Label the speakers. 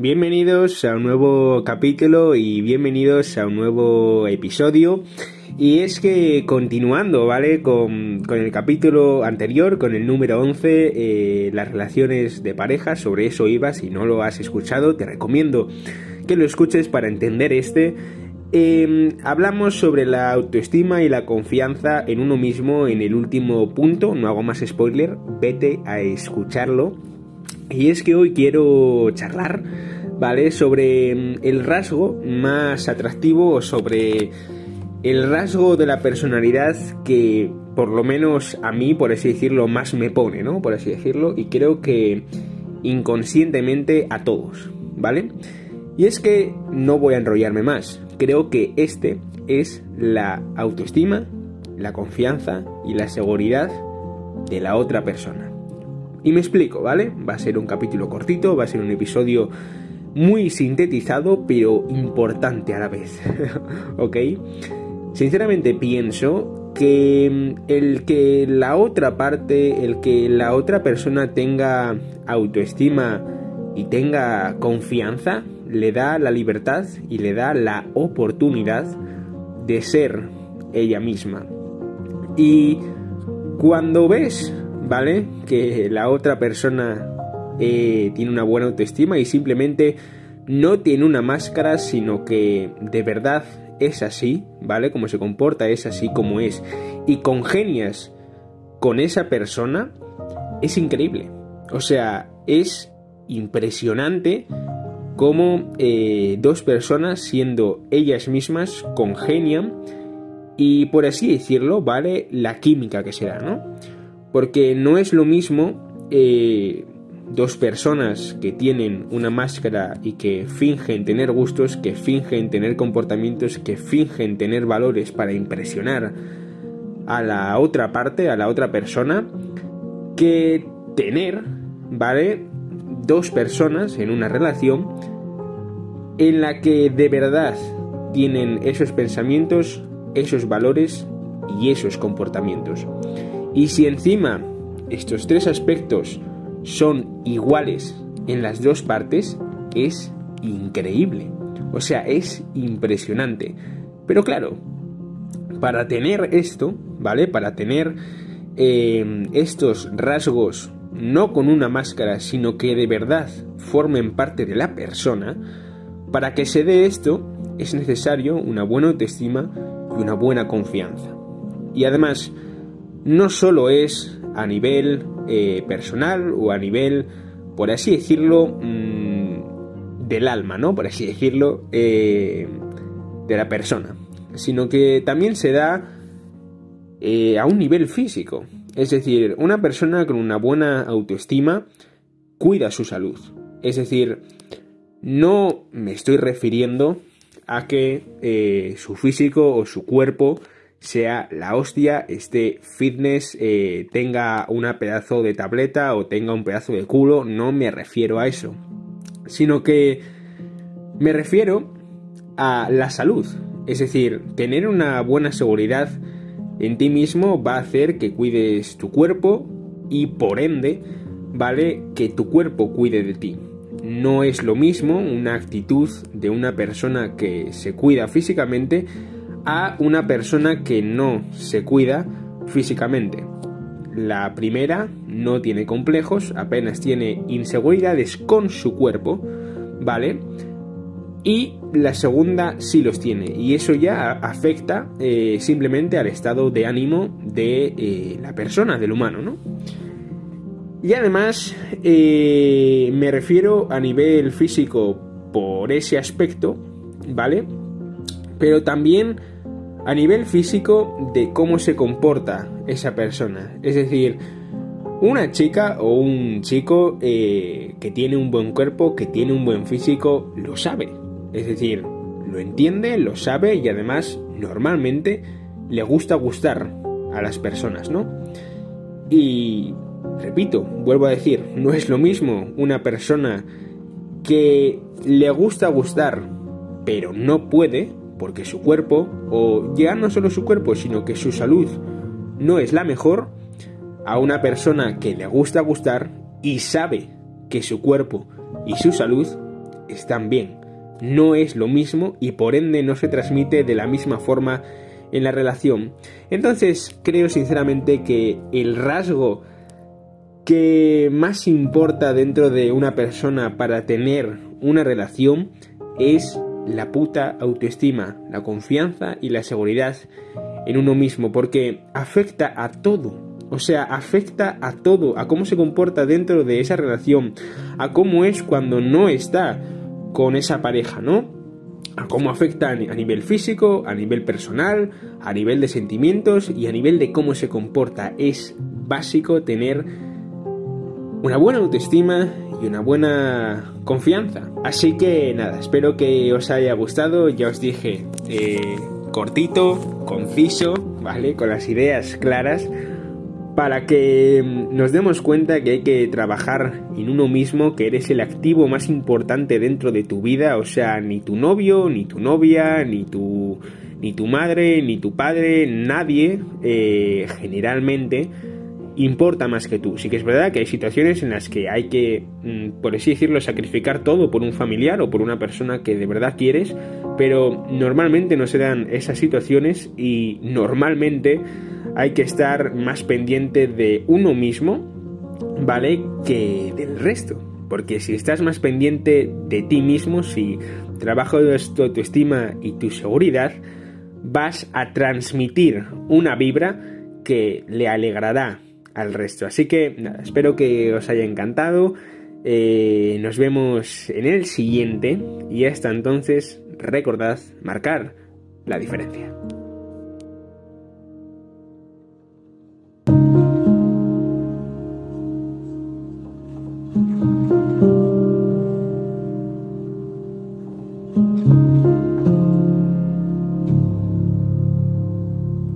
Speaker 1: Bienvenidos a un nuevo capítulo y bienvenidos a un nuevo episodio. Y es que continuando, ¿vale? Con, el capítulo anterior, con el número 11, eh, las relaciones de pareja, sobre eso iba, si no lo has escuchado, te recomiendo que lo escuches para entender este. Em, hablamos sobre la autoestima y la confianza en uno mismo en el último punto, no hago más spoiler, vete a escucharlo. Y es que hoy quiero charlar ¿vale? Sobre mm, el rasgo más atractivo sobre el rasgo de la personalidad que por lo menos a mí, por así decirlo, más me pone, ¿no? Por así decirlo, y creo que inconscientemente a todos, ¿vale? Y es que no voy a enrollarme más, creo que este es la autoestima, la confianza y la seguridad de la otra persona. Y me explico, ¿vale? Va a ser un capítulo cortito, va a ser un episodio muy sintetizado pero importante a la vez. ¿Ok? Sinceramente pienso que mm, el que la otra parte, el que la otra persona tenga autoestima y tenga confianza, le da la libertad y le da la oportunidad de ser ella misma. Y cuando ves, ¿vale? Que la otra persona eh, tiene una buena autoestima y simplemente no tiene una máscara, sino que de verdad es así, ¿vale? Como se comporta es así como es. Y congenias con esa persona, es increíble. O sea, es impresionante cómo eh, dos personas, siendo ellas mismas, congenian y por así decirlo, ¿vale? La química que será, ¿no? Porque no es lo mismo eh, dos personas que tienen una máscara y que fingen tener gustos, que fingen tener comportamientos, que fingen tener valores para impresionar a la otra parte, a la otra persona, que tener, ¿vale? Dos personas en una relación en la que de verdad tienen esos pensamientos, esos valores y esos comportamientos. Y si encima estos tres aspectos son iguales en las dos partes es increíble. O sea, es impresionante. Pero claro, para tener esto, ¿vale? Para tener eh, estos rasgos no con una máscara, sino que de verdad formen parte de la persona, para que se dé esto es necesario una buena autoestima y una buena confianza. Y además, no solo es a nivel eh, personal o a nivel, por así decirlo, mm, del alma, ¿no? Por así decirlo, eh, de la persona, sino que también se da eh, a un nivel físico. Es decir, una persona con una buena autoestima cuida su salud. Es decir, no me estoy refiriendo a que su físico o su cuerpo sea la hostia, esté fitness, eh, tenga una pedazo de tableta o tenga un pedazo de culo, no me refiero a eso, sino que me refiero a la salud, es decir, tener una buena seguridad en ti mismo va a hacer que cuides tu cuerpo y por ende, ¿vale? Que tu cuerpo cuide de ti. No es lo mismo una actitud de una persona que se cuida físicamente a una persona que no se cuida físicamente. La primera no tiene complejos, apenas tiene inseguridades con su cuerpo, ¿vale? Y la segunda sí los tiene. Y eso ya afecta eh, simplemente al estado de ánimo de eh, la persona, del humano, ¿no? Y además eh, me refiero a nivel físico por ese aspecto, ¿vale? Pero también a nivel físico de cómo se comporta esa persona. Es decir, una chica o un chico eh, que tiene un buen cuerpo, que tiene un buen físico, lo sabe. Es decir, lo entiende, lo sabe y además normalmente le gusta gustar a las personas, ¿no? Y repito, vuelvo a decir, no es lo mismo una persona que le gusta gustar pero no puede porque su cuerpo, o ya no solo su cuerpo, sino que su salud no es la mejor, a una persona que le gusta gustar y sabe que su cuerpo y su salud están bien. No es lo mismo y por ende no se transmite de la misma forma en la relación. Entonces creo sinceramente que el rasgo que más importa dentro de una persona para tener una relación es la puta autoestima, la confianza y la seguridad en uno mismo, porque afecta a todo. O sea, afecta a todo, a cómo se comporta dentro de esa relación, a cómo es cuando no está con esa pareja, ¿no? A cómo afecta a nivel físico, a nivel personal, a nivel de sentimientos y a nivel de cómo se comporta. Es básico tener una buena autoestima y una buena confianza. Así que nada, espero que os haya gustado. Ya os dije, eh, cortito, conciso, ¿vale? Con las ideas claras para que nos demos cuenta que hay que trabajar en uno mismo, que eres el activo más importante dentro de tu vida, o sea, ni tu novio, ni tu novia, ni tu, ni tu madre, ni tu padre, nadie, eh, generalmente, importa más que tú. Sí que es verdad que hay situaciones en las que hay que, mm, por así decirlo, sacrificar todo por un familiar o por una persona que de verdad quieres, pero normalmente no se dan esas situaciones y normalmente hay que estar más pendiente de uno mismo, ¿vale? Que del resto. Porque si estás más pendiente de ti mismo, si trabajas tu autoestima y tu seguridad, vas a transmitir una vibra que le alegrará al resto. Así que nada, espero que os haya encantado. Eh, nos vemos en el siguiente y hasta entonces recordad marcar la diferencia.